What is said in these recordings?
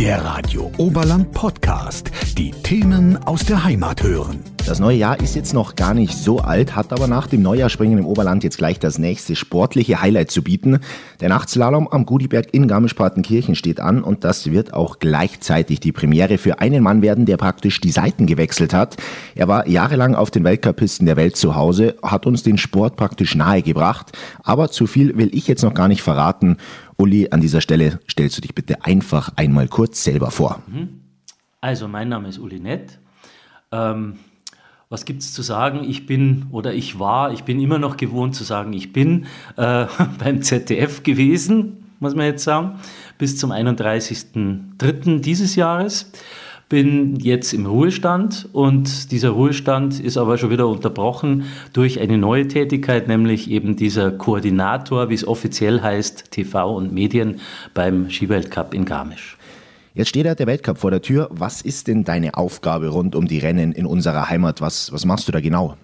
Der Radio Oberland Podcast. Die Themen aus der Heimat hören. Das neue Jahr ist jetzt noch gar nicht so alt, hat aber nach dem Neujahrspringen im Oberland jetzt gleich das nächste sportliche Highlight zu bieten. Der Nachtslalom am Gudiberg in Garmisch-Partenkirchen steht an und das wird auch gleichzeitig die Premiere für einen Mann werden, der praktisch die Seiten gewechselt hat. Er war jahrelang auf den Weltcupisten der Welt zu Hause, hat uns den Sport praktisch nahegebracht, aber zu viel will ich jetzt noch gar nicht verraten. Uli, an dieser Stelle stellst du dich bitte einfach einmal kurz selber vor. Mhm. Also, mein Name ist Uli Nett. Ähm was gibt es zu sagen? Ich bin oder ich war, ich bin immer noch gewohnt zu sagen, ich bin äh, beim ZDF gewesen, muss man jetzt sagen, bis zum 31.03. dieses Jahres. Bin jetzt im Ruhestand und dieser Ruhestand ist aber schon wieder unterbrochen durch eine neue Tätigkeit, nämlich eben dieser Koordinator, wie es offiziell heißt, TV und Medien beim Skiweltcup in Garmisch. Jetzt steht ja der Weltcup vor der Tür. Was ist denn deine Aufgabe rund um die Rennen in unserer Heimat? Was, was machst du da genau?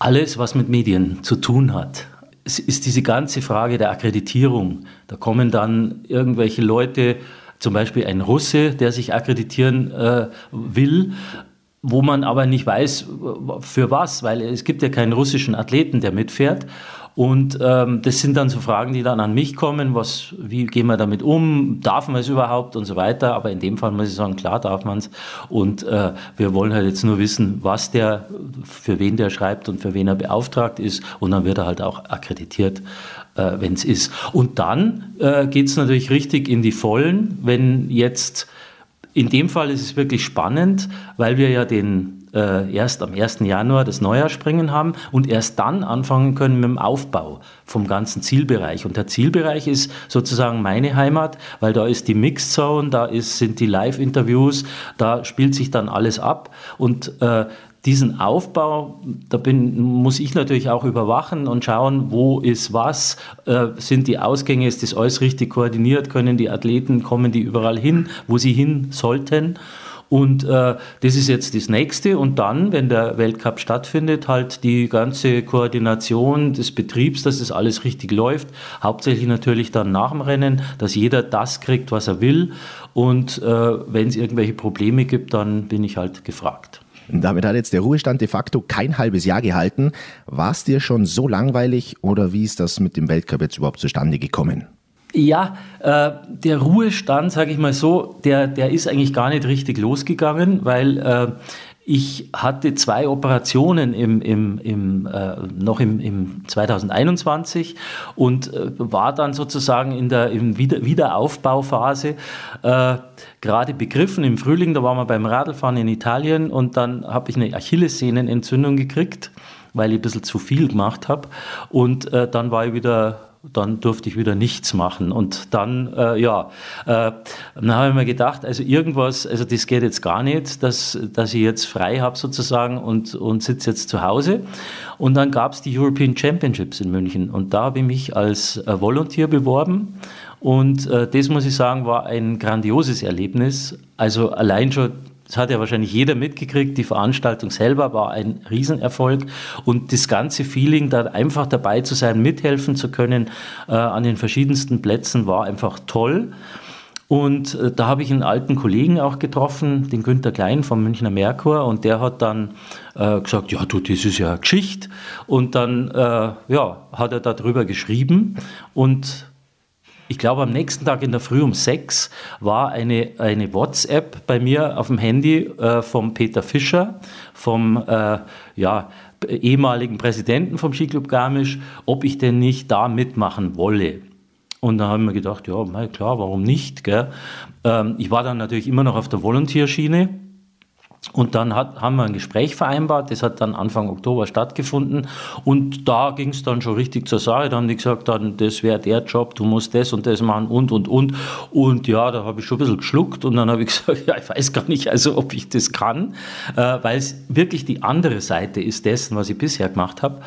Alles, was mit Medien zu tun hat. Es ist diese ganze Frage der Akkreditierung. Da kommen dann irgendwelche Leute, zum Beispiel ein Russe, der sich akkreditieren äh, will, wo man aber nicht weiß, für was, weil es gibt ja keinen russischen Athleten, der mitfährt. Und ähm, das sind dann so Fragen, die dann an mich kommen, was, wie gehen wir damit um, darf man es überhaupt und so weiter. Aber in dem Fall muss ich sagen, klar darf man es. Und äh, wir wollen halt jetzt nur wissen, was der, für wen der schreibt und für wen er beauftragt ist. Und dann wird er halt auch akkreditiert, äh, wenn es ist. Und dann äh, geht es natürlich richtig in die Vollen, wenn jetzt in dem Fall ist es wirklich spannend, weil wir ja den äh, erst am 1. Januar das Neujahrspringen haben und erst dann anfangen können mit dem Aufbau vom ganzen Zielbereich. Und der Zielbereich ist sozusagen meine Heimat, weil da ist die Mixed Zone, da ist, sind die Live-Interviews, da spielt sich dann alles ab. Und äh, diesen Aufbau, da bin, muss ich natürlich auch überwachen und schauen, wo ist was, äh, sind die Ausgänge, ist das alles richtig koordiniert, können die Athleten, kommen die überall hin, wo sie hin sollten. Und äh, das ist jetzt das Nächste. Und dann, wenn der Weltcup stattfindet, halt die ganze Koordination des Betriebs, dass das alles richtig läuft. Hauptsächlich natürlich dann nach dem Rennen, dass jeder das kriegt, was er will. Und äh, wenn es irgendwelche Probleme gibt, dann bin ich halt gefragt. Damit hat jetzt der Ruhestand de facto kein halbes Jahr gehalten. War es dir schon so langweilig oder wie ist das mit dem Weltcup jetzt überhaupt zustande gekommen? Ja, äh, der Ruhestand, sage ich mal so, der, der ist eigentlich gar nicht richtig losgegangen, weil äh, ich hatte zwei Operationen im, im, im, äh, noch im, im 2021 und äh, war dann sozusagen in der im Wieder Wiederaufbauphase äh, gerade begriffen. Im Frühling, da waren wir beim Radlfahren in Italien und dann habe ich eine Achillessehnenentzündung gekriegt, weil ich ein bisschen zu viel gemacht habe. Und äh, dann war ich wieder dann durfte ich wieder nichts machen. Und dann, äh, ja, äh, dann habe ich mir gedacht, also irgendwas, also das geht jetzt gar nicht, dass, dass ich jetzt frei habe sozusagen und, und sitze jetzt zu Hause. Und dann gab es die European Championships in München und da habe ich mich als äh, Volunteer beworben. Und äh, das muss ich sagen, war ein grandioses Erlebnis. Also allein schon das hat ja wahrscheinlich jeder mitgekriegt. Die Veranstaltung selber war ein Riesenerfolg und das ganze Feeling, da einfach dabei zu sein, mithelfen zu können äh, an den verschiedensten Plätzen, war einfach toll. Und äh, da habe ich einen alten Kollegen auch getroffen, den Günter Klein vom Münchner Merkur, und der hat dann äh, gesagt, ja du, das ist ja Geschichte. Und dann äh, ja, hat er darüber geschrieben und ich glaube, am nächsten Tag in der Früh um sechs war eine, eine WhatsApp bei mir auf dem Handy äh, vom Peter Fischer, vom äh, ja, ehemaligen Präsidenten vom Skiclub Garmisch, ob ich denn nicht da mitmachen wolle. Und da haben wir gedacht, ja, klar, warum nicht? Ähm, ich war dann natürlich immer noch auf der Volontierschiene und dann hat, haben wir ein Gespräch vereinbart, das hat dann Anfang Oktober stattgefunden und da ging es dann schon richtig zur Sache. Da haben die gesagt, dann, das wäre der Job, du musst das und das machen und und und. Und ja, da habe ich schon ein bisschen geschluckt und dann habe ich gesagt, ja, ich weiß gar nicht, also ob ich das kann, äh, weil es wirklich die andere Seite ist dessen, was ich bisher gemacht habe.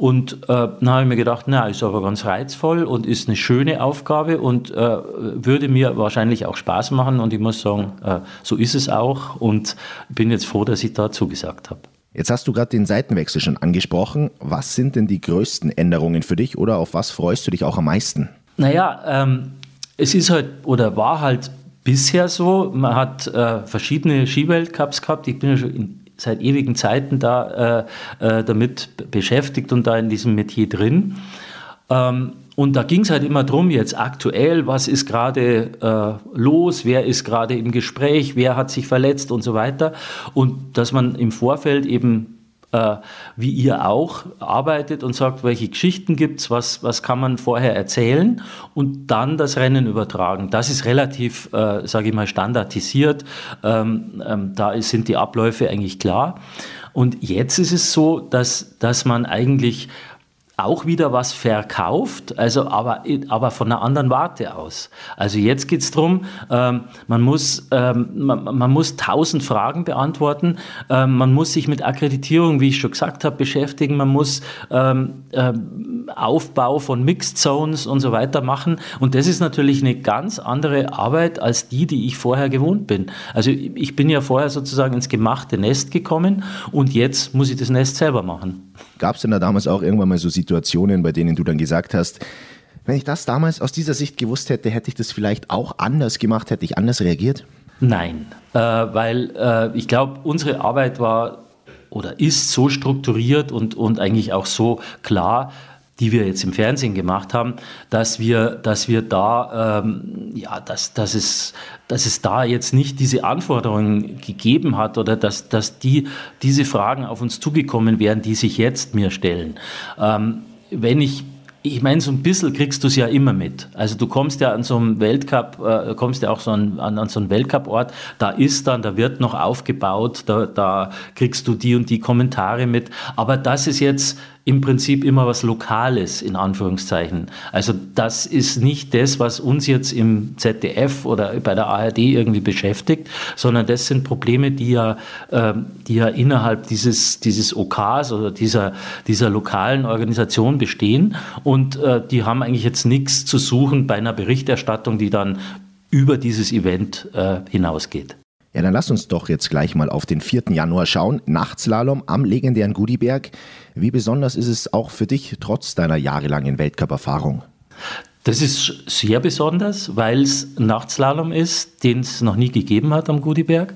Und äh, dann habe ich mir gedacht, na, ist aber ganz reizvoll und ist eine schöne Aufgabe und äh, würde mir wahrscheinlich auch Spaß machen und ich muss sagen, äh, so ist es auch und bin jetzt froh, dass ich da zugesagt habe. Jetzt hast du gerade den Seitenwechsel schon angesprochen. Was sind denn die größten Änderungen für dich oder auf was freust du dich auch am meisten? Naja, ähm, es ist halt oder war halt bisher so. Man hat äh, verschiedene Skiweltcups gehabt. Ich bin ja schon in, seit ewigen Zeiten da äh, äh, damit beschäftigt und da in diesem Metier drin. Ähm, und da ging es halt immer darum, jetzt aktuell, was ist gerade äh, los, wer ist gerade im Gespräch, wer hat sich verletzt und so weiter. Und dass man im Vorfeld eben äh, wie ihr auch arbeitet und sagt, welche Geschichten gibt es, was, was kann man vorher erzählen und dann das Rennen übertragen. Das ist relativ, äh, sage ich mal, standardisiert. Ähm, ähm, da sind die Abläufe eigentlich klar. Und jetzt ist es so, dass, dass man eigentlich auch wieder was verkauft, also aber, aber von einer anderen Warte aus. Also jetzt geht es darum, ähm, man, muss, ähm, man, man, muss tausend Fragen beantworten, ähm, man muss sich mit Akkreditierung, wie ich schon gesagt habe, beschäftigen, man muss ähm, ähm, Aufbau von Mixed Zones und so weiter machen und das ist natürlich eine ganz andere Arbeit als die, die ich vorher gewohnt bin. Also ich bin ja vorher sozusagen ins gemachte Nest gekommen und jetzt muss ich das Nest selber machen. Gab es denn da damals auch irgendwann mal so Situationen, bei denen du dann gesagt hast, wenn ich das damals aus dieser Sicht gewusst hätte, hätte ich das vielleicht auch anders gemacht, hätte ich anders reagiert? Nein, äh, weil äh, ich glaube, unsere Arbeit war oder ist so strukturiert und, und eigentlich auch so klar, die wir jetzt im Fernsehen gemacht haben, dass wir, dass wir da, ähm, ja, dass, dass, es, dass es da jetzt nicht diese Anforderungen gegeben hat oder dass, dass die, diese Fragen auf uns zugekommen wären, die sich jetzt mir stellen. Ähm, wenn ich ich meine, so ein bisschen kriegst du es ja immer mit. Also du kommst ja an so einem Weltcup, äh, kommst ja auch so an, an, so einen Weltcup-Ort, da ist dann, da wird noch aufgebaut, da, da kriegst du die und die Kommentare mit. Aber das ist jetzt im Prinzip immer was Lokales, in Anführungszeichen. Also das ist nicht das, was uns jetzt im ZDF oder bei der ARD irgendwie beschäftigt, sondern das sind Probleme, die ja, äh, die ja innerhalb dieses, dieses OKs oder dieser, dieser lokalen Organisation bestehen und äh, die haben eigentlich jetzt nichts zu suchen bei einer Berichterstattung, die dann über dieses Event äh, hinausgeht. Ja, dann lass uns doch jetzt gleich mal auf den 4. Januar schauen. Nachtslalom am legendären Gudiberg. Wie besonders ist es auch für dich trotz deiner jahrelangen Weltcup-Erfahrung? Das ist sehr besonders, weil es Nachtslalom ist, den es noch nie gegeben hat am Gudiberg.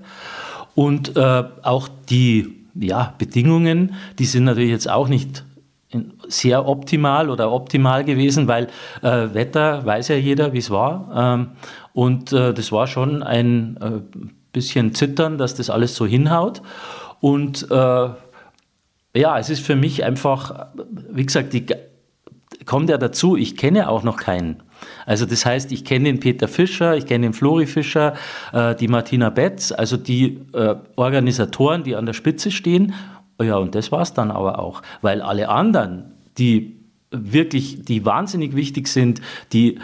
Und äh, auch die ja, Bedingungen, die sind natürlich jetzt auch nicht sehr optimal oder optimal gewesen, weil äh, Wetter weiß ja jeder, wie es war. Ähm, und äh, das war schon ein äh, bisschen zittern, dass das alles so hinhaut. Und äh, ja, es ist für mich einfach, wie gesagt, die, kommt ja dazu, ich kenne auch noch keinen. Also das heißt, ich kenne den Peter Fischer, ich kenne den Flori Fischer, äh, die Martina Betz, also die äh, Organisatoren, die an der Spitze stehen. Ja, und das war es dann aber auch, weil alle anderen, die wirklich, die wahnsinnig wichtig sind, die äh,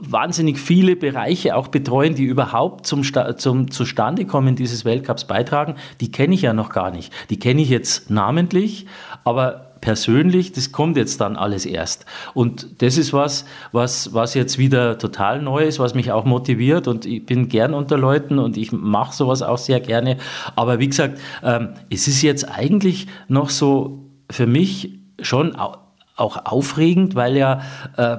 wahnsinnig viele Bereiche auch betreuen, die überhaupt zum, zum Zustandekommen dieses Weltcups beitragen, die kenne ich ja noch gar nicht. Die kenne ich jetzt namentlich, aber persönlich, das kommt jetzt dann alles erst. Und das ist was, was, was jetzt wieder total neu ist, was mich auch motiviert und ich bin gern unter Leuten und ich mache sowas auch sehr gerne. Aber wie gesagt, ähm, es ist jetzt eigentlich noch so für mich schon auch aufregend, weil ja äh,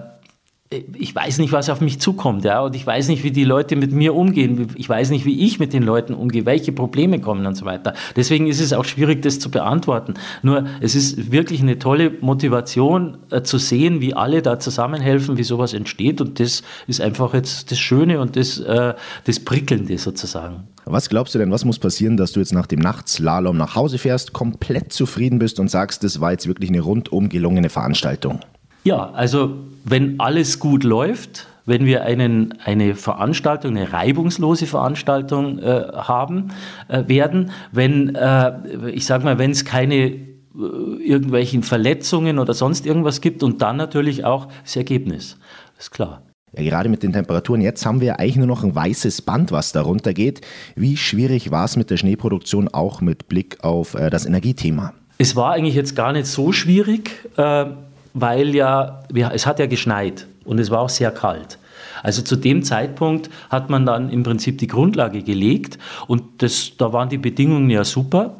ich weiß nicht, was auf mich zukommt, ja, und ich weiß nicht, wie die Leute mit mir umgehen. Ich weiß nicht, wie ich mit den Leuten umgehe, welche Probleme kommen und so weiter. Deswegen ist es auch schwierig, das zu beantworten. Nur es ist wirklich eine tolle Motivation äh, zu sehen, wie alle da zusammenhelfen, wie sowas entsteht. Und das ist einfach jetzt das Schöne und das, äh, das Prickelnde sozusagen. Was glaubst du denn, was muss passieren, dass du jetzt nach dem Nachtslalom nach Hause fährst, komplett zufrieden bist und sagst, das war jetzt wirklich eine rundum gelungene Veranstaltung? Ja, also wenn alles gut läuft, wenn wir einen, eine Veranstaltung, eine reibungslose Veranstaltung äh, haben äh, werden, wenn, äh, ich sage mal, wenn es keine äh, irgendwelchen Verletzungen oder sonst irgendwas gibt und dann natürlich auch das Ergebnis, ist klar. Ja, gerade mit den Temperaturen jetzt haben wir eigentlich nur noch ein weißes Band, was darunter geht. Wie schwierig war es mit der Schneeproduktion auch mit Blick auf äh, das Energiethema? Es war eigentlich jetzt gar nicht so schwierig. Äh, weil ja, es hat ja geschneit und es war auch sehr kalt. Also zu dem Zeitpunkt hat man dann im Prinzip die Grundlage gelegt und das, da waren die Bedingungen ja super.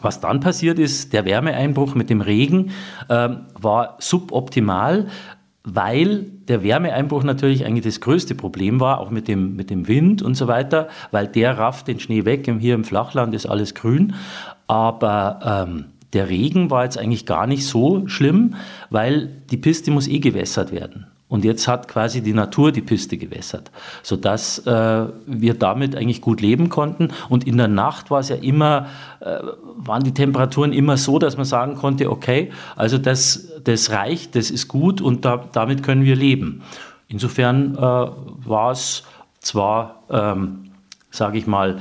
Was dann passiert ist, der Wärmeeinbruch mit dem Regen äh, war suboptimal. Weil der Wärmeeinbruch natürlich eigentlich das größte Problem war, auch mit dem, mit dem Wind und so weiter, weil der rafft den Schnee weg. Hier im Flachland ist alles grün. Aber ähm, der Regen war jetzt eigentlich gar nicht so schlimm, weil die Piste muss eh gewässert werden. Und jetzt hat quasi die Natur die Piste gewässert, sodass äh, wir damit eigentlich gut leben konnten. Und in der Nacht war es ja immer, äh, waren die Temperaturen immer so, dass man sagen konnte, okay, also das, das reicht, das ist gut und da, damit können wir leben. Insofern äh, war es zwar, ähm, sage ich mal,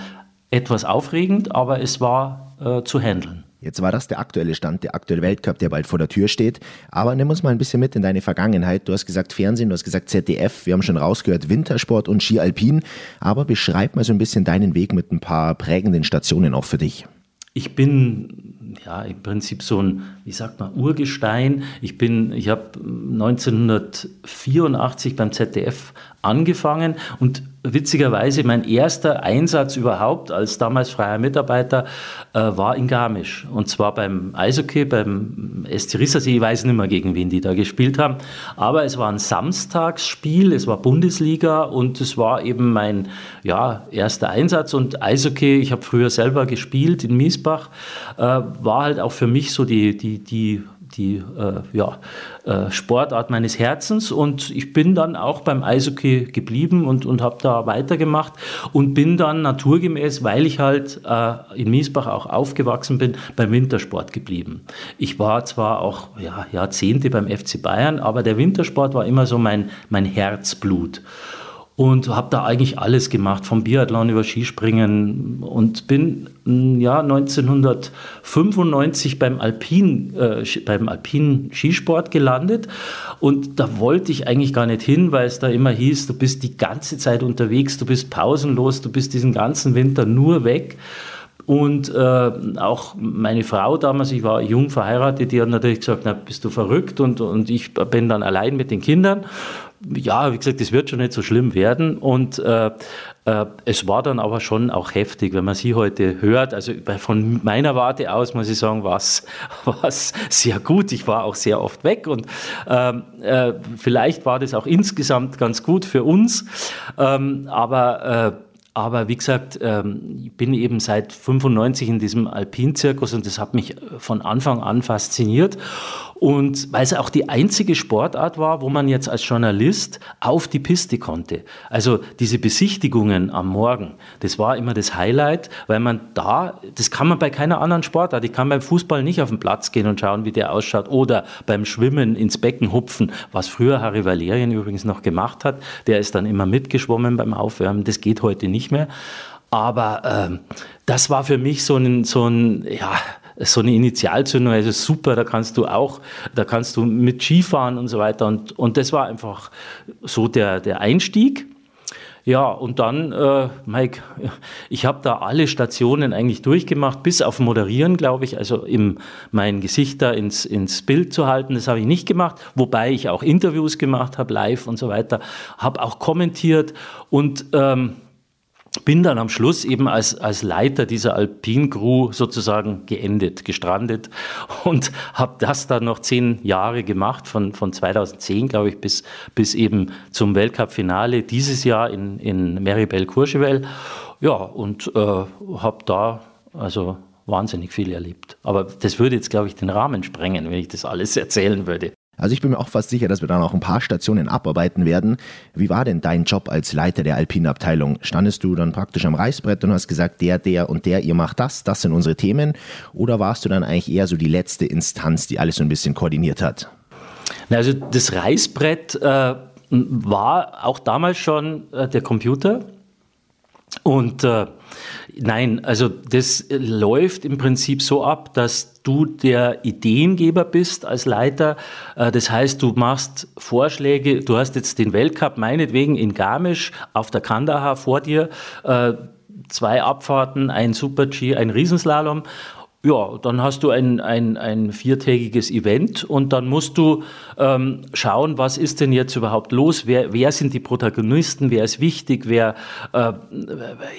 etwas aufregend, aber es war äh, zu handeln. Jetzt war das der aktuelle Stand, der aktuelle Weltcup, der bald vor der Tür steht. Aber nimm uns mal ein bisschen mit in deine Vergangenheit. Du hast gesagt Fernsehen, du hast gesagt ZDF, wir haben schon rausgehört Wintersport und Ski Alpin. Aber beschreib mal so ein bisschen deinen Weg mit ein paar prägenden Stationen auch für dich. Ich bin ja im Prinzip so ein, wie sagt man, Urgestein. Ich bin, ich habe 1984 beim ZDF angefangen und witzigerweise mein erster Einsatz überhaupt als damals freier Mitarbeiter äh, war in Garmisch. Und zwar beim Eishockey, beim SC Rissersee. Ich weiß nicht mehr, gegen wen die da gespielt haben. Aber es war ein Samstagsspiel, es war Bundesliga und es war eben mein ja, erster Einsatz. Und Eishockey, ich habe früher selber gespielt in Miesbach, äh, war halt auch für mich so die, die, die die äh, ja, äh, Sportart meines Herzens und ich bin dann auch beim Eishockey geblieben und, und habe da weitergemacht und bin dann naturgemäß, weil ich halt äh, in Miesbach auch aufgewachsen bin, beim Wintersport geblieben. Ich war zwar auch ja, Jahrzehnte beim FC Bayern, aber der Wintersport war immer so mein, mein Herzblut und habe da eigentlich alles gemacht, vom Biathlon über Skispringen und bin mm, ja 1995 beim Alpin äh, beim alpinen Skisport gelandet und da wollte ich eigentlich gar nicht hin, weil es da immer hieß, du bist die ganze Zeit unterwegs, du bist pausenlos, du bist diesen ganzen Winter nur weg. Und äh, auch meine Frau damals, ich war jung verheiratet, die hat natürlich gesagt, na, bist du verrückt? Und, und ich bin dann allein mit den Kindern ja, wie gesagt, es wird schon nicht so schlimm werden. Und äh, äh, es war dann aber schon auch heftig, wenn man sie heute hört. Also von meiner Warte aus muss ich sagen, war es sehr gut. Ich war auch sehr oft weg und ähm, äh, vielleicht war das auch insgesamt ganz gut für uns. Ähm, aber äh, aber wie gesagt, ähm, ich bin eben seit 95 in diesem Alpinzirkus und das hat mich von Anfang an fasziniert. Und weil es auch die einzige Sportart war, wo man jetzt als Journalist auf die Piste konnte. Also diese Besichtigungen am Morgen, das war immer das Highlight, weil man da, das kann man bei keiner anderen Sportart. Ich kann beim Fußball nicht auf den Platz gehen und schauen, wie der ausschaut. Oder beim Schwimmen ins Becken hupfen, was früher Harry Valerien übrigens noch gemacht hat. Der ist dann immer mitgeschwommen beim Aufwärmen. Das geht heute nicht mehr. Aber ähm, das war für mich so ein, so ein ja, so eine Initialzündung, also super, da kannst du auch, da kannst du mit Skifahren und so weiter. Und, und das war einfach so der, der Einstieg. Ja, und dann, äh, Mike, ich habe da alle Stationen eigentlich durchgemacht, bis auf Moderieren, glaube ich, also im, mein Gesicht da ins, ins Bild zu halten, das habe ich nicht gemacht, wobei ich auch Interviews gemacht habe, live und so weiter, habe auch kommentiert und ähm, bin dann am Schluss eben als, als Leiter dieser Alpin-Crew sozusagen geendet, gestrandet und habe das dann noch zehn Jahre gemacht, von, von 2010, glaube ich, bis, bis eben zum Weltcup-Finale dieses Jahr in, in Meribel-Courchevel. Ja, und äh, habe da also wahnsinnig viel erlebt. Aber das würde jetzt, glaube ich, den Rahmen sprengen, wenn ich das alles erzählen würde. Also ich bin mir auch fast sicher, dass wir dann auch ein paar Stationen abarbeiten werden. Wie war denn dein Job als Leiter der alpinen Abteilung? Standest du dann praktisch am Reißbrett und hast gesagt, der, der und der, ihr macht das, das sind unsere Themen? Oder warst du dann eigentlich eher so die letzte Instanz, die alles so ein bisschen koordiniert hat? Also das Reißbrett äh, war auch damals schon äh, der Computer. Und äh, nein, also das läuft im Prinzip so ab, dass du der Ideengeber bist als Leiter. Äh, das heißt, du machst Vorschläge, du hast jetzt den Weltcup meinetwegen in Garmisch auf der Kandahar vor dir, äh, zwei Abfahrten, ein Super-G, ein Riesenslalom ja, dann hast du ein, ein, ein viertägiges Event und dann musst du ähm, schauen, was ist denn jetzt überhaupt los? Wer, wer sind die Protagonisten? Wer ist wichtig? Wer, äh,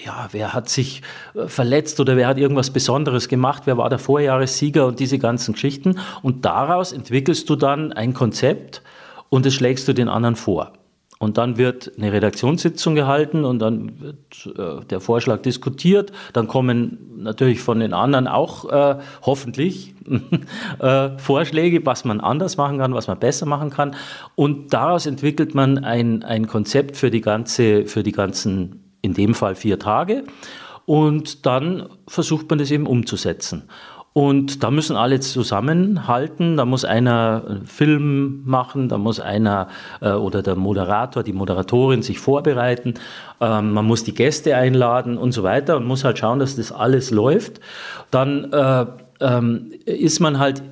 ja, wer hat sich äh, verletzt oder wer hat irgendwas Besonderes gemacht? Wer war der Vorjahressieger und diese ganzen Geschichten? Und daraus entwickelst du dann ein Konzept und das schlägst du den anderen vor. Und dann wird eine Redaktionssitzung gehalten und dann wird äh, der Vorschlag diskutiert. Dann kommen natürlich von den anderen auch äh, hoffentlich äh, Vorschläge, was man anders machen kann, was man besser machen kann. Und daraus entwickelt man ein, ein Konzept für die, ganze, für die ganzen, in dem Fall vier Tage. Und dann versucht man das eben umzusetzen. Und da müssen alle zusammenhalten. Da muss einer einen Film machen, da muss einer äh, oder der Moderator, die Moderatorin sich vorbereiten. Ähm, man muss die Gäste einladen und so weiter und muss halt schauen, dass das alles läuft. Dann äh, ähm, ist man halt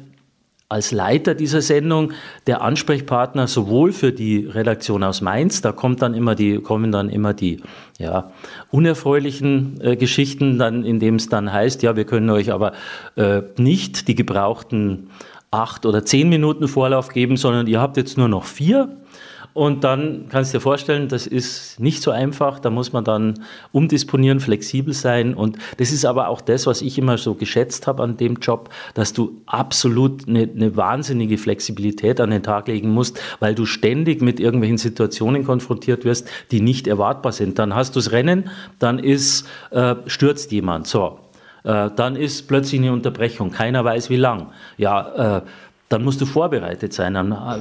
als Leiter dieser Sendung der Ansprechpartner sowohl für die Redaktion aus Mainz, da kommt dann immer die, kommen dann immer die ja, unerfreulichen äh, Geschichten, dann, indem es dann heißt, ja, wir können euch aber äh, nicht die gebrauchten acht oder zehn Minuten Vorlauf geben, sondern ihr habt jetzt nur noch vier. Und dann kannst du dir vorstellen, das ist nicht so einfach. Da muss man dann umdisponieren, flexibel sein. Und das ist aber auch das, was ich immer so geschätzt habe an dem Job, dass du absolut eine, eine wahnsinnige Flexibilität an den Tag legen musst, weil du ständig mit irgendwelchen Situationen konfrontiert wirst, die nicht erwartbar sind. Dann hast du das Rennen, dann ist, äh, stürzt jemand. So, äh, dann ist plötzlich eine Unterbrechung, keiner weiß wie lang. Ja, äh, dann musst du vorbereitet sein.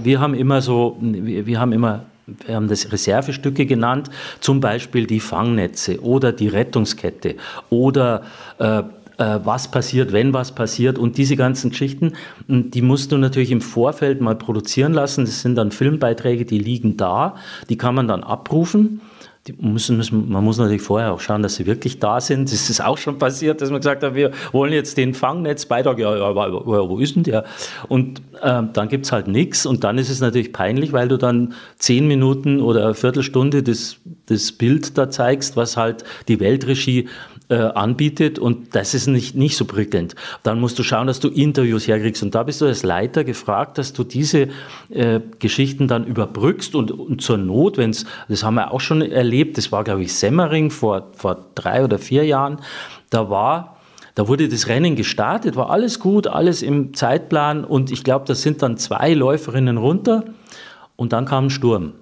Wir haben immer so, wir haben immer wir haben das Reservestücke genannt, zum Beispiel die Fangnetze oder die Rettungskette oder äh, äh, was passiert, wenn was passiert und diese ganzen Geschichten, die musst du natürlich im Vorfeld mal produzieren lassen. Das sind dann Filmbeiträge, die liegen da, die kann man dann abrufen müssen, müssen, man muss natürlich vorher auch schauen, dass sie wirklich da sind. Es ist auch schon passiert, dass man gesagt hat, wir wollen jetzt den Fangnetzbeitrag, ja, ja, wo ist denn der? Und äh, dann gibt es halt nichts und dann ist es natürlich peinlich, weil du dann zehn Minuten oder eine Viertelstunde das, das Bild da zeigst, was halt die Weltregie äh, anbietet und das ist nicht, nicht so prickelnd. Dann musst du schauen, dass du Interviews herkriegst und da bist du als Leiter gefragt, dass du diese äh, Geschichten dann überbrückst und, und zur Not, wenn es, das haben wir auch schon erlebt, das war glaube ich Semmering vor, vor drei oder vier Jahren, da war da wurde das Rennen gestartet, war alles gut, alles im Zeitplan und ich glaube, da sind dann zwei Läuferinnen runter und dann kam ein Sturm.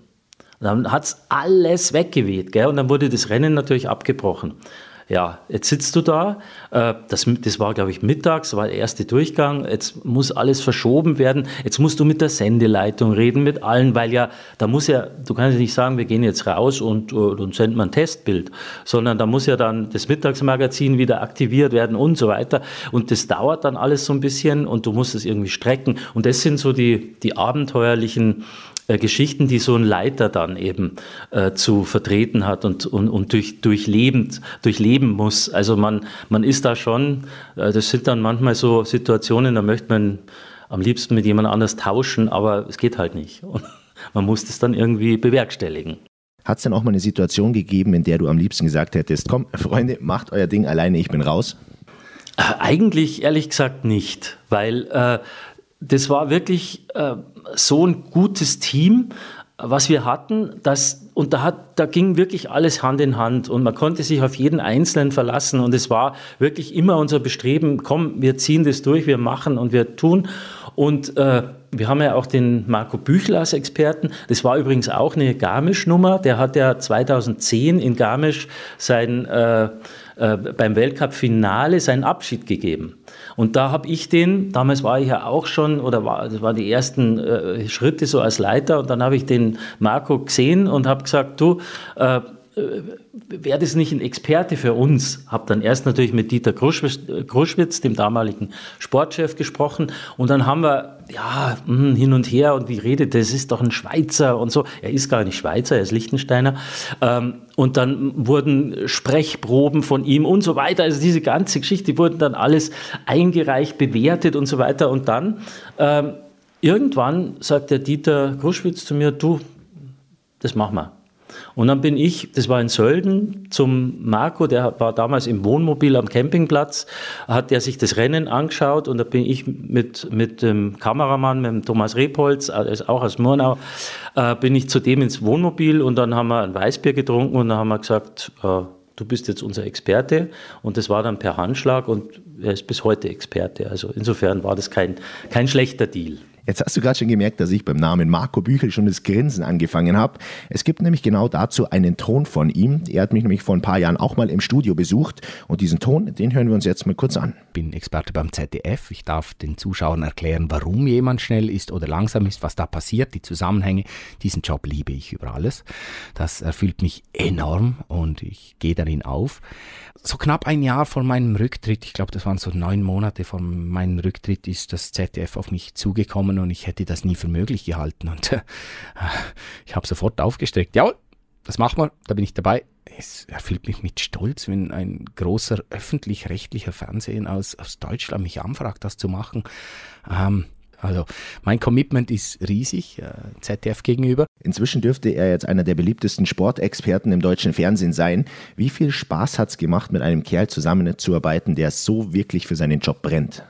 Dann hat es alles weggeweht gell? und dann wurde das Rennen natürlich abgebrochen. Ja, jetzt sitzt du da, äh, das, das war, glaube ich, mittags, war der erste Durchgang, jetzt muss alles verschoben werden, jetzt musst du mit der Sendeleitung reden, mit allen, weil ja, da muss ja, du kannst ja nicht sagen, wir gehen jetzt raus und, und senden mal ein Testbild, sondern da muss ja dann das Mittagsmagazin wieder aktiviert werden und so weiter. Und das dauert dann alles so ein bisschen und du musst es irgendwie strecken. Und das sind so die, die abenteuerlichen äh, Geschichten, die so ein Leiter dann eben äh, zu vertreten hat und, und, und durch, durchlebend, durchleben muss. Also man, man ist da schon, äh, das sind dann manchmal so Situationen, da möchte man am liebsten mit jemand anders tauschen, aber es geht halt nicht. Und man muss das dann irgendwie bewerkstelligen. Hat es denn auch mal eine Situation gegeben, in der du am liebsten gesagt hättest, komm, Freunde, macht euer Ding alleine, ich bin raus? Äh, eigentlich ehrlich gesagt nicht, weil äh, das war wirklich äh, so ein gutes Team, was wir hatten, dass, und da, hat, da ging wirklich alles Hand in Hand und man konnte sich auf jeden Einzelnen verlassen und es war wirklich immer unser Bestreben, komm, wir ziehen das durch, wir machen und wir tun. Und äh, wir haben ja auch den Marco Büchler als Experten. Das war übrigens auch eine Garmisch-Nummer. Der hat ja 2010 in Garmisch sein, äh, äh, beim Weltcup-Finale seinen Abschied gegeben. Und da habe ich den, damals war ich ja auch schon, oder war, das waren die ersten äh, Schritte so als Leiter, und dann habe ich den Marco gesehen und habe gesagt, du, äh, wäre das nicht ein Experte für uns? Habe dann erst natürlich mit Dieter Kruschwitz, dem damaligen Sportchef, gesprochen und dann haben wir ja hm, hin und her und wie redet das ist doch ein Schweizer und so. Er ist gar nicht Schweizer, er ist Liechtensteiner. Ähm, und dann wurden Sprechproben von ihm und so weiter. Also diese ganze Geschichte, die wurden dann alles eingereicht, bewertet und so weiter. Und dann ähm, irgendwann sagt der Dieter Kruschwitz zu mir, du, das machen wir. Und dann bin ich, das war in Sölden, zum Marco, der war damals im Wohnmobil am Campingplatz, hat der sich das Rennen angeschaut und da bin ich mit, mit dem Kameramann, mit dem Thomas Repolz, auch aus Murnau, äh, bin ich zu dem ins Wohnmobil und dann haben wir ein Weißbier getrunken und dann haben wir gesagt, äh, du bist jetzt unser Experte und das war dann per Handschlag und er ist bis heute Experte. Also insofern war das kein, kein schlechter Deal. Jetzt hast du gerade schon gemerkt, dass ich beim Namen Marco Büchel schon das Grinsen angefangen habe. Es gibt nämlich genau dazu einen Ton von ihm. Er hat mich nämlich vor ein paar Jahren auch mal im Studio besucht und diesen Ton, den hören wir uns jetzt mal kurz an. Ich bin Experte beim ZDF. Ich darf den Zuschauern erklären, warum jemand schnell ist oder langsam ist, was da passiert, die Zusammenhänge. Diesen Job liebe ich über alles. Das erfüllt mich enorm und ich gehe darin auf so knapp ein Jahr vor meinem Rücktritt, ich glaube, das waren so neun Monate vor meinem Rücktritt, ist das ZDF auf mich zugekommen und ich hätte das nie für möglich gehalten. Und äh, ich habe sofort aufgestreckt. Ja, das machen wir, da bin ich dabei. Es erfüllt mich mit Stolz, wenn ein großer öffentlich-rechtlicher Fernsehen aus, aus Deutschland mich anfragt, das zu machen. Ähm, also mein Commitment ist riesig äh, ZDF gegenüber. Inzwischen dürfte er jetzt einer der beliebtesten Sportexperten im deutschen Fernsehen sein. Wie viel Spaß hat es gemacht, mit einem Kerl zusammenzuarbeiten, der so wirklich für seinen Job brennt?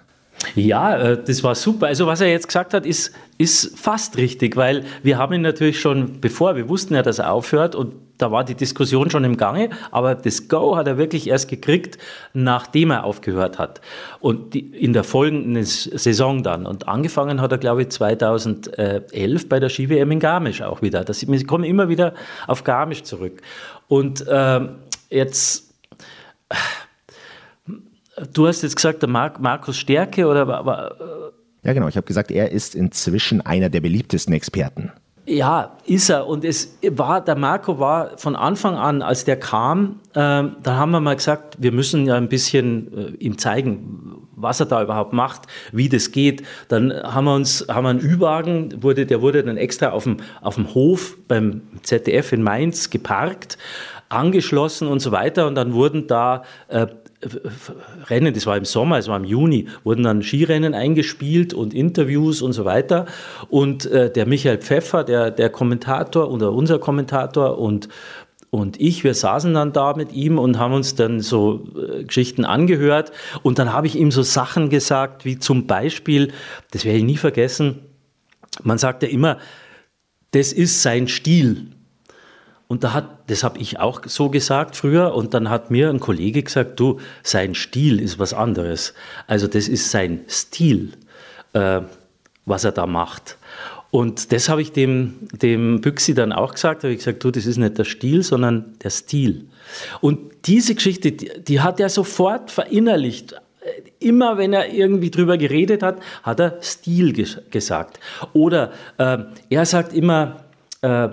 Ja, äh, das war super. Also was er jetzt gesagt hat, ist, ist fast richtig, weil wir haben ihn natürlich schon, bevor wir wussten ja, dass er aufhört und da war die Diskussion schon im Gange, aber das Go hat er wirklich erst gekriegt, nachdem er aufgehört hat. Und die, in der folgenden Saison dann. Und angefangen hat er, glaube ich, 2011 bei der Ski-WM in Garmisch auch wieder. Das, wir kommen immer wieder auf Garmisch zurück. Und äh, jetzt Du hast jetzt gesagt, der Mar Markus Stärke oder war, Ja, genau. Ich habe gesagt, er ist inzwischen einer der beliebtesten Experten. Ja, ist er. Und es war, der Marco war von Anfang an, als der kam, äh, da haben wir mal gesagt, wir müssen ja ein bisschen äh, ihm zeigen, was er da überhaupt macht, wie das geht. Dann haben wir uns, haben wir einen Ü-Wagen, wurde, der wurde dann extra auf dem, auf dem Hof beim ZDF in Mainz geparkt angeschlossen und so weiter. Und dann wurden da äh, Rennen, das war im Sommer, es war im Juni, wurden dann Skirennen eingespielt und Interviews und so weiter. Und äh, der Michael Pfeffer, der, der Kommentator oder unser Kommentator und, und ich, wir saßen dann da mit ihm und haben uns dann so äh, Geschichten angehört. Und dann habe ich ihm so Sachen gesagt, wie zum Beispiel, das werde ich nie vergessen, man sagt ja immer, das ist sein Stil. Und da hat, das habe ich auch so gesagt früher, und dann hat mir ein Kollege gesagt, du, sein Stil ist was anderes. Also das ist sein Stil, äh, was er da macht. Und das habe ich dem, dem Büchsi dann auch gesagt, habe ich gesagt, du, das ist nicht der Stil, sondern der Stil. Und diese Geschichte, die, die hat er sofort verinnerlicht. Immer wenn er irgendwie drüber geredet hat, hat er Stil ges gesagt. Oder äh, er sagt immer, äh,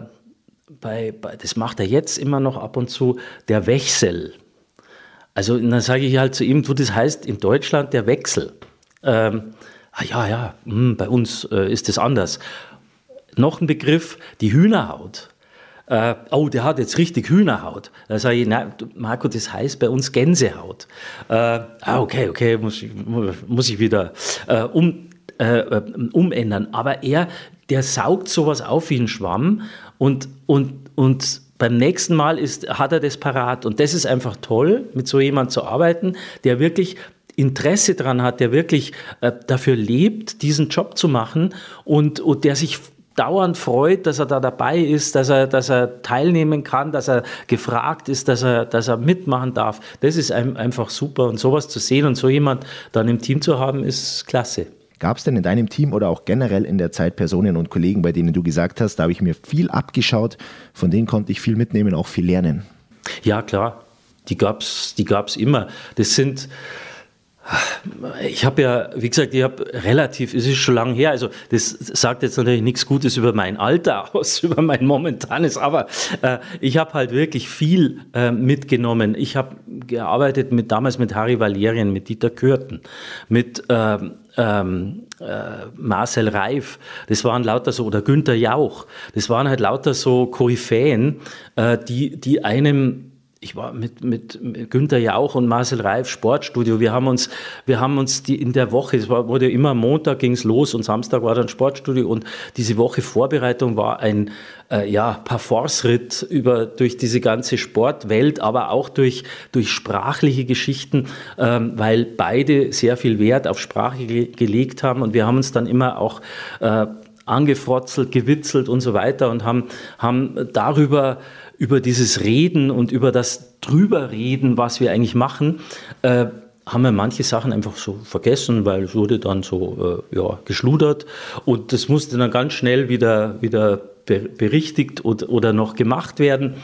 bei, bei, das macht er jetzt immer noch ab und zu, der Wechsel. Also dann sage ich halt zu ihm, du, das heißt in Deutschland der Wechsel. Ähm, ah, ja, ja, mh, hm, bei uns äh, ist das anders. Noch ein Begriff, die Hühnerhaut. Äh, oh, der hat jetzt richtig Hühnerhaut. Da sage ich, nein, Marco, das heißt bei uns Gänsehaut. Äh, ah, okay, okay, muss ich, muss ich wieder äh, um, äh, äh, umändern. Aber er, der saugt sowas auf wie ein Schwamm und, und, und beim nächsten Mal ist, hat er das parat. Und das ist einfach toll, mit so jemand zu arbeiten, der wirklich Interesse daran hat, der wirklich äh, dafür lebt, diesen Job zu machen und, und der sich dauernd freut, dass er da dabei ist, dass er, dass er teilnehmen kann, dass er gefragt ist, dass er, dass er mitmachen darf. Das ist einfach super und sowas zu sehen und so jemand dann im Team zu haben, ist klasse. Gab es denn in deinem Team oder auch generell in der Zeit Personen und Kollegen, bei denen du gesagt hast, da habe ich mir viel abgeschaut, von denen konnte ich viel mitnehmen, auch viel lernen? Ja, klar. Die gab es die gab's immer. Das sind, ich habe ja, wie gesagt, ich habe relativ, es ist schon lange her, also das sagt jetzt natürlich nichts Gutes über mein Alter aus, über mein momentanes, aber äh, ich habe halt wirklich viel äh, mitgenommen. Ich habe gearbeitet mit damals mit Harry Valerien, mit Dieter Kürten, mit ähm, ähm, äh, Marcel Reif, das waren lauter so, oder Günther Jauch, das waren halt lauter so Koryphäen, äh, die, die einem ich war mit, mit, mit Günther Jauch und Marcel Reif Sportstudio. Wir haben uns, wir haben uns die in der Woche, es war, wurde immer Montag ging es los und Samstag war dann Sportstudio und diese Woche Vorbereitung war ein äh, ja, Parforce-Ritt über, durch diese ganze Sportwelt, aber auch durch, durch sprachliche Geschichten, ähm, weil beide sehr viel Wert auf Sprache ge gelegt haben und wir haben uns dann immer auch äh, angefrotzelt, gewitzelt und so weiter und haben, haben darüber über dieses Reden und über das Drüberreden, was wir eigentlich machen, äh, haben wir manche Sachen einfach so vergessen, weil es wurde dann so äh, ja, geschludert. Und das musste dann ganz schnell wieder, wieder berichtigt oder, oder noch gemacht werden.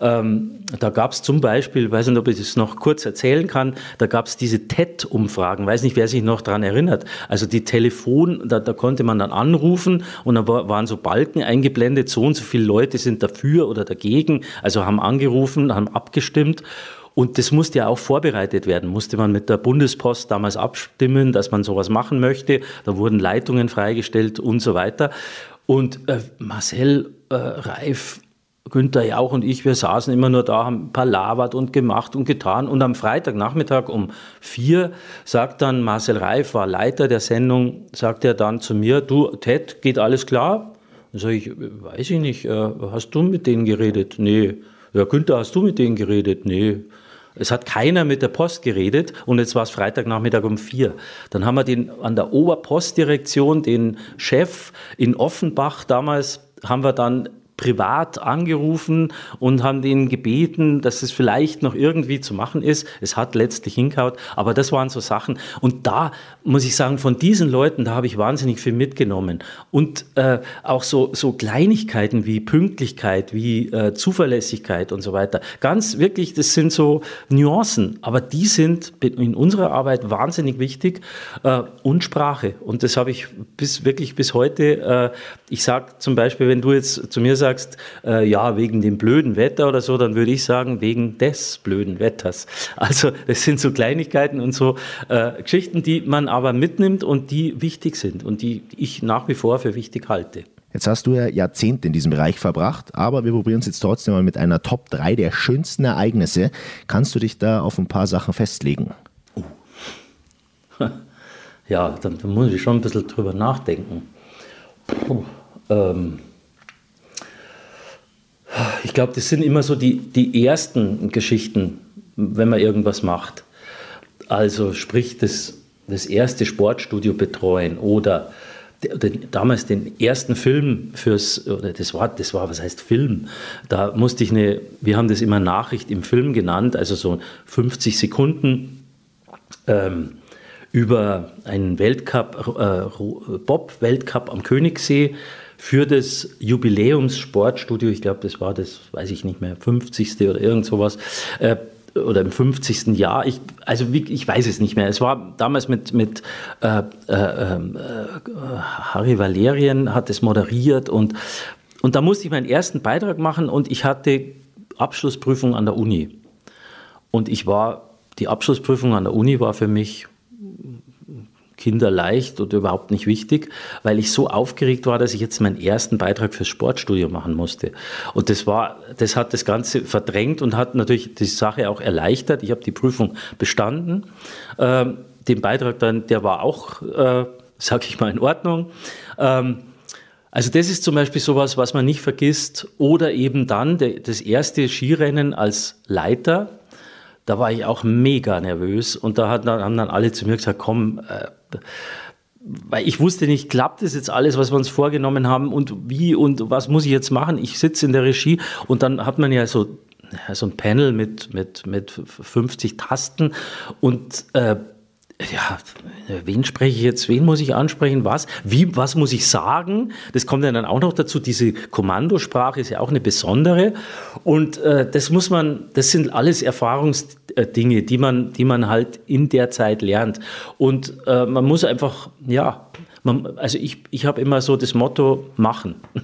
Ähm, da gab es zum Beispiel, weiß nicht, ob ich das noch kurz erzählen kann, da gab es diese TED-Umfragen, weiß nicht, wer sich noch daran erinnert. Also die Telefon, da, da, konnte man dann anrufen und da waren so Balken eingeblendet, so und so viele Leute sind dafür oder dagegen, also haben angerufen, haben abgestimmt. Und das musste ja auch vorbereitet werden, musste man mit der Bundespost damals abstimmen, dass man sowas machen möchte. Da wurden Leitungen freigestellt und so weiter. Und äh, Marcel äh, Reif Günther Jauch und ich, wir saßen immer nur da, haben palavert und gemacht und getan. Und am Freitagnachmittag um vier sagt dann Marcel Reif, war Leiter der Sendung, sagt er dann zu mir, du, Ted, geht alles klar? Dann sage ich, weiß ich nicht, äh, hast du mit denen geredet? Nee. Ja, Günther, hast du mit denen geredet? Nee. Es hat keiner mit der Post geredet und jetzt war es Freitagnachmittag um vier. Dann haben wir den an der Oberpostdirektion, den Chef in Offenbach damals, haben wir dann privat angerufen und haben denen gebeten, dass es vielleicht noch irgendwie zu machen ist. Es hat letztlich hingehaut, aber das waren so Sachen. Und da muss ich sagen, von diesen Leuten, da habe ich wahnsinnig viel mitgenommen. Und äh, auch so, so Kleinigkeiten wie Pünktlichkeit, wie äh, Zuverlässigkeit und so weiter. Ganz wirklich, das sind so Nuancen, aber die sind in unserer Arbeit wahnsinnig wichtig. Äh, und Sprache. Und das habe ich bis wirklich bis heute. Äh, ich sage zum Beispiel, wenn du jetzt zu mir sagst, sagst, äh, ja, wegen dem blöden Wetter oder so, dann würde ich sagen, wegen des blöden Wetters. Also das sind so Kleinigkeiten und so äh, Geschichten, die man aber mitnimmt und die wichtig sind und die ich nach wie vor für wichtig halte. Jetzt hast du ja Jahrzehnte in diesem Bereich verbracht, aber wir probieren es jetzt trotzdem mal mit einer Top 3 der schönsten Ereignisse. Kannst du dich da auf ein paar Sachen festlegen? Oh. Ja, dann, dann, muss ich schon ein bisschen drüber nachdenken. Puh, ähm, ich glaube, das sind immer so die, die ersten Geschichten, wenn man irgendwas macht. Also sprich das, das erste Sportstudio betreuen oder den, damals den ersten Film fürs, oder das war, das war, was heißt Film? Da musste ich eine, wir haben das immer Nachricht im Film genannt, also so 50 Sekunden ähm, über einen Weltcup, äh, Bob-Weltcup am Königssee für das Jubiläumssportstudio, ich glaube, das war das, weiß ich nicht mehr, 50. oder irgend sowas, äh, oder im 50. Jahr. Ich, also wie, ich weiß es nicht mehr. Es war damals mit, mit äh, äh, ähm, äh, Harry Valerien hat es moderiert und, und da musste ich meinen ersten Beitrag machen und ich hatte Abschlussprüfung an der Uni. Und ich war, die Abschlussprüfung an der Uni war für mich kinderleicht oder überhaupt nicht wichtig, weil ich so aufgeregt war, dass ich jetzt meinen ersten Beitrag fürs Sportstudio machen musste. Und das war, das hat das Ganze verdrängt und hat natürlich die Sache auch erleichtert. Ich habe die Prüfung bestanden. Ähm, den Beitrag dann, der war auch, äh, sag ich mal, in Ordnung. Ähm, also das ist zum Beispiel sowas, was man nicht vergisst. Oder eben dann das erste Skirennen als Leiter da war ich auch mega nervös und da haben dann alle zu mir gesagt, komm, äh, weil ich wusste nicht, klappt das jetzt alles, was wir uns vorgenommen haben und wie und was muss ich jetzt machen? Ich sitze in der Regie und dann hat man ja so, so ein Panel mit, mit, mit 50 Tasten und äh, ja, wen spreche ich jetzt, wen muss ich ansprechen, was, wie, was muss ich sagen? Das kommt ja dann auch noch dazu. Diese Kommandosprache ist ja auch eine besondere. Und äh, das muss man, das sind alles Erfahrungsdinge, die man, die man halt in der Zeit lernt. Und äh, man muss einfach, ja, man, also ich, ich habe immer so das Motto, machen.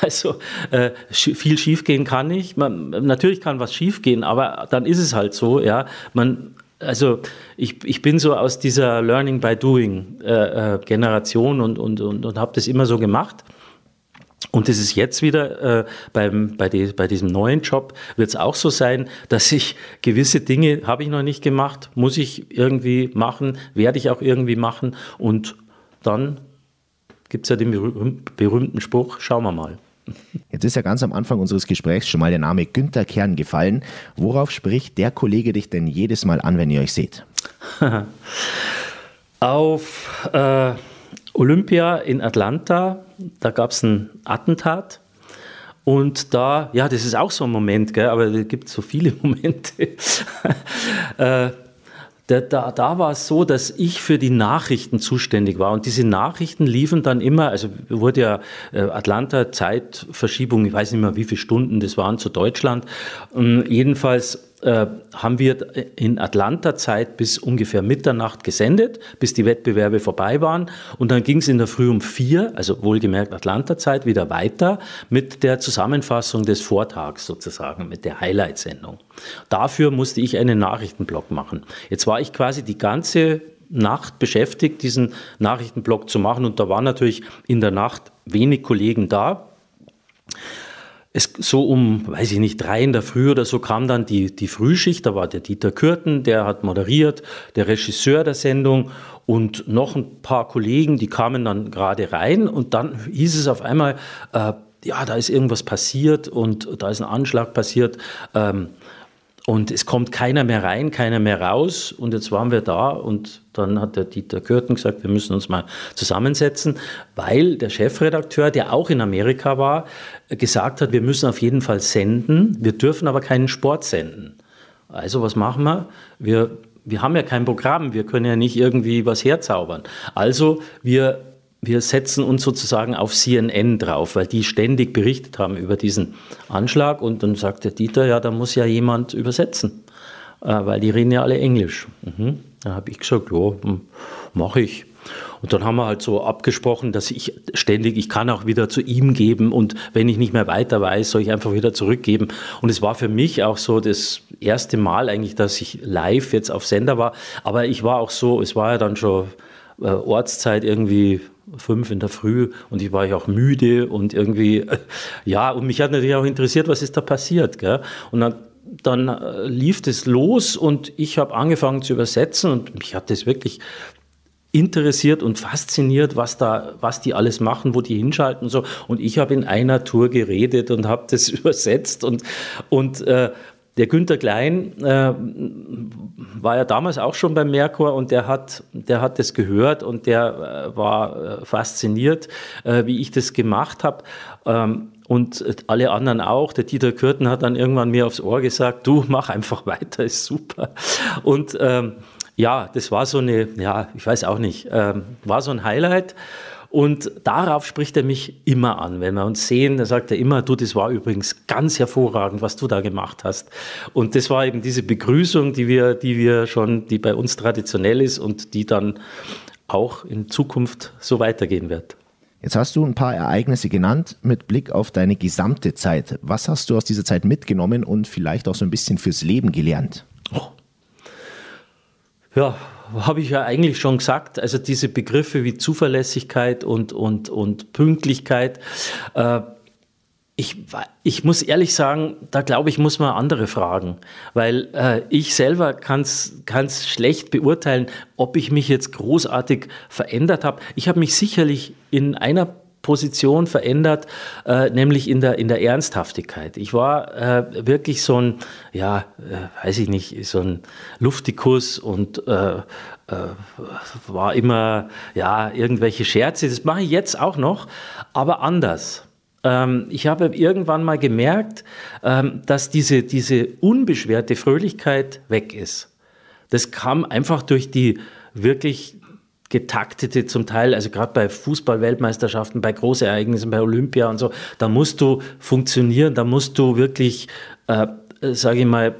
Also äh, viel schiefgehen kann nicht. Man, natürlich kann was schiefgehen, aber dann ist es halt so. Ja, man also ich, ich bin so aus dieser Learning by Doing äh, äh, Generation und, und, und, und habe das immer so gemacht. Und das ist jetzt wieder äh, beim, bei, die, bei diesem neuen Job wird es auch so sein, dass ich gewisse Dinge habe ich noch nicht gemacht, muss ich irgendwie machen, werde ich auch irgendwie machen und dann gibt es ja den berühmten Spruch, schauen wir mal. Jetzt ist ja ganz am Anfang unseres Gesprächs schon mal der Name Günther Kern gefallen. Worauf spricht der Kollege dich denn jedes Mal an, wenn ihr euch seht? Auf äh, Olympia in Atlanta, da gab es ein Attentat. Und da, ja, das ist auch so ein Moment, gell, aber es gibt so viele Momente. äh, da, da, da war es so, dass ich für die Nachrichten zuständig war. Und diese Nachrichten liefen dann immer, also wurde ja äh, Atlanta Zeitverschiebung, ich weiß nicht mehr, wie viele Stunden das waren zu Deutschland. Und jedenfalls äh, haben wir in Atlanta-Zeit bis ungefähr Mitternacht gesendet, bis die Wettbewerbe vorbei waren. Und dann ging es in der Früh um vier, also wohlgemerkt Atlanta-Zeit, wieder weiter mit der Zusammenfassung des Vortags sozusagen, mit der Highlight-Sendung. Dafür musste ich einen Nachrichtenblock machen. Jetzt war ich quasi die ganze Nacht beschäftigt, diesen Nachrichtenblock zu machen. Und da waren natürlich in der Nacht wenig Kollegen da es so um, weiß ich nicht, drei in der Früh oder so kam dann die, die Frühschicht, da war der Dieter Kürten, der hat moderiert, der Regisseur der Sendung und noch ein paar Kollegen, die kamen dann gerade rein und dann hieß es auf einmal, äh, ja, da ist irgendwas passiert und da ist ein Anschlag passiert. Ähm, und es kommt keiner mehr rein, keiner mehr raus. Und jetzt waren wir da und dann hat der Dieter Kürten gesagt, wir müssen uns mal zusammensetzen, weil der Chefredakteur, der auch in Amerika war, gesagt hat, wir müssen auf jeden Fall senden, wir dürfen aber keinen Sport senden. Also was machen wir? Wir, wir haben ja kein Programm, wir können ja nicht irgendwie was herzaubern. Also wir wir setzen uns sozusagen auf CNN drauf, weil die ständig berichtet haben über diesen Anschlag. Und dann sagt der Dieter, ja, da muss ja jemand übersetzen, äh, weil die reden ja alle Englisch. Mhm. Da habe ich gesagt, ja, mache ich. Und dann haben wir halt so abgesprochen, dass ich ständig, ich kann auch wieder zu ihm geben und wenn ich nicht mehr weiter weiß, soll ich einfach wieder zurückgeben. Und es war für mich auch so das erste Mal eigentlich, dass ich live jetzt auf Sender war. Aber ich war auch so, es war ja dann schon äh, Ortszeit irgendwie fünf in der Früh und ich war ja auch müde und irgendwie, ja, und mich hat natürlich auch interessiert, was ist da passiert. Gell? Und dann, dann äh, lief das los und ich habe angefangen zu übersetzen und mich hat das wirklich interessiert und fasziniert, was da, was die alles machen, wo die hinschalten und so. Und ich habe in einer Tour geredet und habe das übersetzt und, und äh, der Günter Klein äh, war ja damals auch schon beim Merkur und der hat, der hat das gehört und der äh, war äh, fasziniert, äh, wie ich das gemacht habe. Ähm, und alle anderen auch. Der Dieter Kürten hat dann irgendwann mir aufs Ohr gesagt, du mach einfach weiter, ist super. Und ähm, ja, das war so eine, ja, ich weiß auch nicht, ähm, war so ein Highlight. Und darauf spricht er mich immer an. Wenn wir uns sehen, dann sagt er immer, du, das war übrigens ganz hervorragend, was du da gemacht hast. Und das war eben diese Begrüßung, die wir, die wir schon, die bei uns traditionell ist und die dann auch in Zukunft so weitergehen wird. Jetzt hast du ein paar Ereignisse genannt mit Blick auf deine gesamte Zeit. Was hast du aus dieser Zeit mitgenommen und vielleicht auch so ein bisschen fürs Leben gelernt? Oh. Ja, habe ich ja eigentlich schon gesagt, also diese Begriffe wie Zuverlässigkeit und, und, und Pünktlichkeit, äh, ich, ich muss ehrlich sagen, da glaube ich, muss man andere fragen, weil äh, ich selber kann es schlecht beurteilen, ob ich mich jetzt großartig verändert habe. Ich habe mich sicherlich in einer Position verändert, äh, nämlich in der, in der Ernsthaftigkeit. Ich war äh, wirklich so ein, ja, äh, weiß ich nicht, so ein Luftikus und äh, äh, war immer, ja, irgendwelche Scherze. Das mache ich jetzt auch noch, aber anders. Ähm, ich habe irgendwann mal gemerkt, ähm, dass diese, diese unbeschwerte Fröhlichkeit weg ist. Das kam einfach durch die wirklich getaktete zum Teil, also gerade bei Fußball-Weltmeisterschaften, bei Großereignissen, bei Olympia und so, da musst du funktionieren, da musst du wirklich, äh, sage ich mal,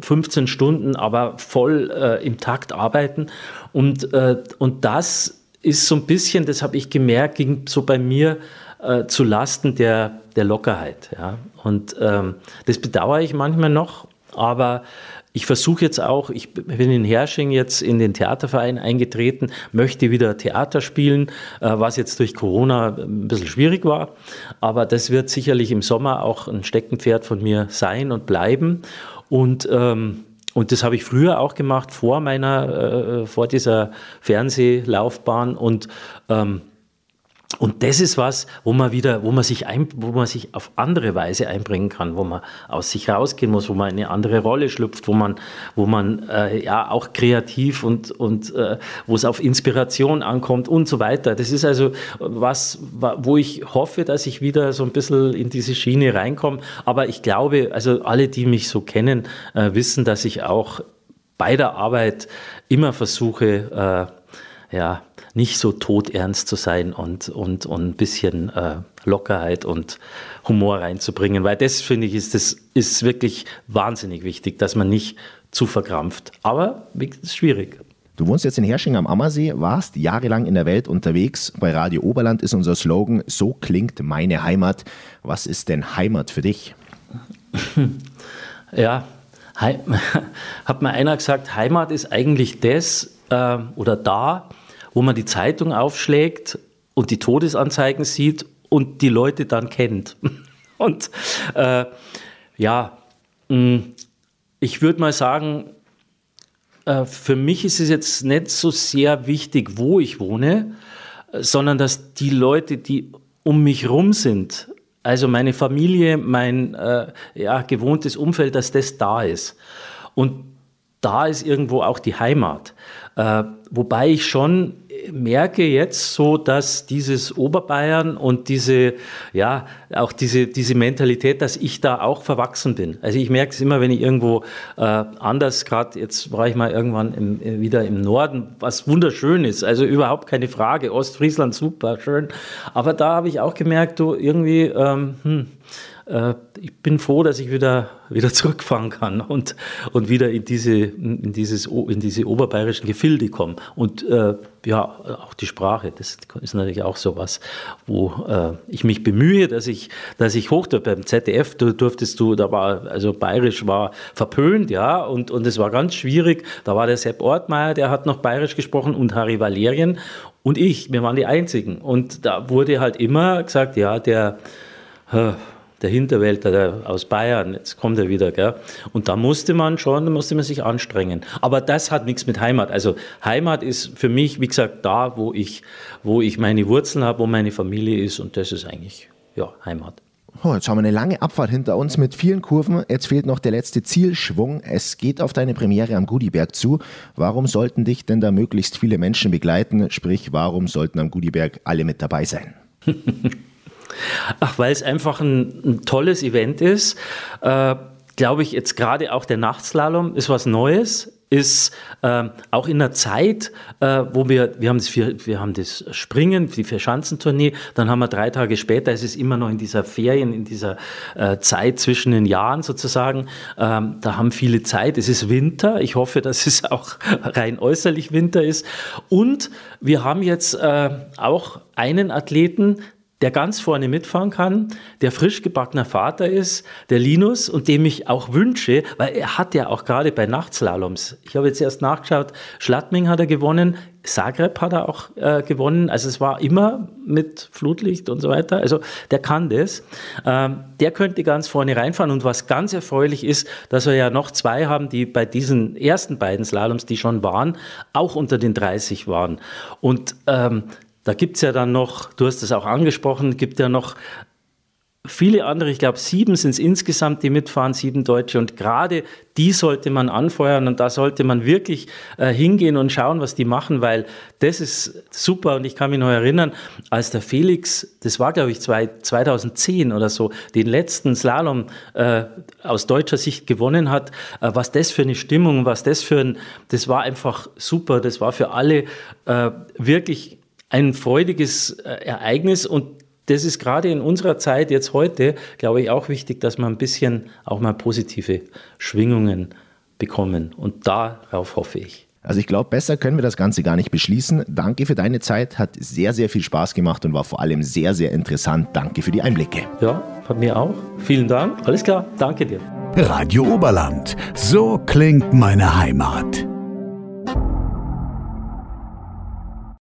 15 Stunden, aber voll äh, im Takt arbeiten. Und, äh, und das ist so ein bisschen, das habe ich gemerkt, ging so bei mir äh, zu Lasten der, der Lockerheit. Ja? Und ähm, das bedauere ich manchmal noch, aber ich versuche jetzt auch, ich bin in Hersching jetzt in den Theaterverein eingetreten, möchte wieder Theater spielen, äh, was jetzt durch Corona ein bisschen schwierig war. Aber das wird sicherlich im Sommer auch ein Steckenpferd von mir sein und bleiben. Und ähm, und das habe ich früher auch gemacht, vor meiner, äh, vor dieser Fernsehlaufbahn. Und ähm, und das ist was, wo man wieder, wo man sich ein, wo man sich auf andere Weise einbringen kann, wo man aus sich rausgehen muss, wo man in eine andere Rolle schlüpft, wo man, wo man äh, ja auch kreativ und und äh, wo es auf Inspiration ankommt und so weiter. Das ist also was, wo ich hoffe, dass ich wieder so ein bisschen in diese Schiene reinkomme. Aber ich glaube, also alle, die mich so kennen, äh, wissen, dass ich auch bei der Arbeit immer versuche, äh, ja, nicht so todernst zu sein und, und, und ein bisschen äh, Lockerheit und Humor reinzubringen, weil das finde ich ist, das ist wirklich wahnsinnig wichtig, dass man nicht zu verkrampft. Aber es ist schwierig. Du wohnst jetzt in Hersching am Ammersee, warst jahrelang in der Welt unterwegs. Bei Radio Oberland ist unser Slogan, so klingt meine Heimat. Was ist denn Heimat für dich? Ja, hat mir einer gesagt, Heimat ist eigentlich das äh, oder da, wo man die Zeitung aufschlägt und die Todesanzeigen sieht und die Leute dann kennt. Und äh, ja, mh, ich würde mal sagen, äh, für mich ist es jetzt nicht so sehr wichtig, wo ich wohne, sondern dass die Leute, die um mich rum sind, also meine Familie, mein äh, ja, gewohntes Umfeld, dass das da ist. Und da ist irgendwo auch die Heimat. Äh, wobei ich schon merke jetzt so, dass dieses Oberbayern und diese, ja, auch diese, diese Mentalität, dass ich da auch verwachsen bin. Also ich merke es immer, wenn ich irgendwo äh, anders, gerade jetzt war ich mal irgendwann im, äh, wieder im Norden, was wunderschön ist, also überhaupt keine Frage, Ostfriesland super schön, aber da habe ich auch gemerkt, du irgendwie, ähm, hm, äh, ich bin froh, dass ich wieder, wieder zurückfahren kann und, und wieder in diese, in, dieses, in diese oberbayerischen Gefilde komme. Und äh, ja, auch die Sprache, das ist natürlich auch so was, wo äh, ich mich bemühe, dass ich, dass ich hoch, beim ZDF du, durftest du, da war, also bayerisch war verpönt, ja, und, und es war ganz schwierig. Da war der Sepp Ortmeier, der hat noch bayerisch gesprochen und Harry Valerien und ich, wir waren die Einzigen. Und da wurde halt immer gesagt, ja, der, äh, der Hinterwäldler der, aus Bayern, jetzt kommt er wieder, gell? Und da musste man schon, da musste man sich anstrengen. Aber das hat nichts mit Heimat. Also Heimat ist für mich, wie gesagt, da, wo ich, wo ich meine Wurzeln habe, wo meine Familie ist und das ist eigentlich, ja, Heimat. Oh, jetzt haben wir eine lange Abfahrt hinter uns mit vielen Kurven. Jetzt fehlt noch der letzte Zielschwung. Es geht auf deine Premiere am Gudiberg zu. Warum sollten dich denn da möglichst viele Menschen begleiten? Sprich, warum sollten am Gudiberg alle mit dabei sein? Ach, weil es einfach ein, ein tolles Event ist. Äh, Glaube ich, jetzt gerade auch der Nachtslalom ist was Neues ist äh, auch in der Zeit, äh, wo wir, wir haben, das, wir haben das Springen, die Vierschanzentournee, dann haben wir drei Tage später, es ist immer noch in dieser Ferien, in dieser äh, Zeit zwischen den Jahren sozusagen, ähm, da haben viele Zeit, es ist Winter, ich hoffe, dass es auch rein äußerlich Winter ist und wir haben jetzt äh, auch einen Athleten, der ganz vorne mitfahren kann, der frisch gebackener Vater ist, der Linus, und dem ich auch wünsche, weil er hat ja auch gerade bei Nachtslaloms, ich habe jetzt erst nachgeschaut, Schlattming hat er gewonnen, Zagreb hat er auch äh, gewonnen, also es war immer mit Flutlicht und so weiter, also der kann das. Ähm, der könnte ganz vorne reinfahren und was ganz erfreulich ist, dass wir ja noch zwei haben, die bei diesen ersten beiden Slaloms, die schon waren, auch unter den 30 waren. Und ähm, da gibt es ja dann noch, du hast es auch angesprochen, gibt ja noch viele andere, ich glaube sieben sind es insgesamt, die mitfahren, sieben Deutsche. Und gerade die sollte man anfeuern und da sollte man wirklich äh, hingehen und schauen, was die machen, weil das ist super. Und ich kann mich noch erinnern, als der Felix, das war glaube ich zwei, 2010 oder so, den letzten Slalom äh, aus deutscher Sicht gewonnen hat, äh, was das für eine Stimmung, was das für ein, das war einfach super. Das war für alle äh, wirklich ein freudiges äh, Ereignis und das ist gerade in unserer Zeit jetzt heute, glaube ich, auch wichtig, dass wir ein bisschen auch mal positive Schwingungen bekommen. Und darauf hoffe ich. Also ich glaube, besser können wir das Ganze gar nicht beschließen. Danke für deine Zeit, hat sehr, sehr viel Spaß gemacht und war vor allem sehr, sehr interessant. Danke für die Einblicke. Ja, von mir auch. Vielen Dank. Alles klar. Danke dir. Radio Oberland. So klingt meine Heimat.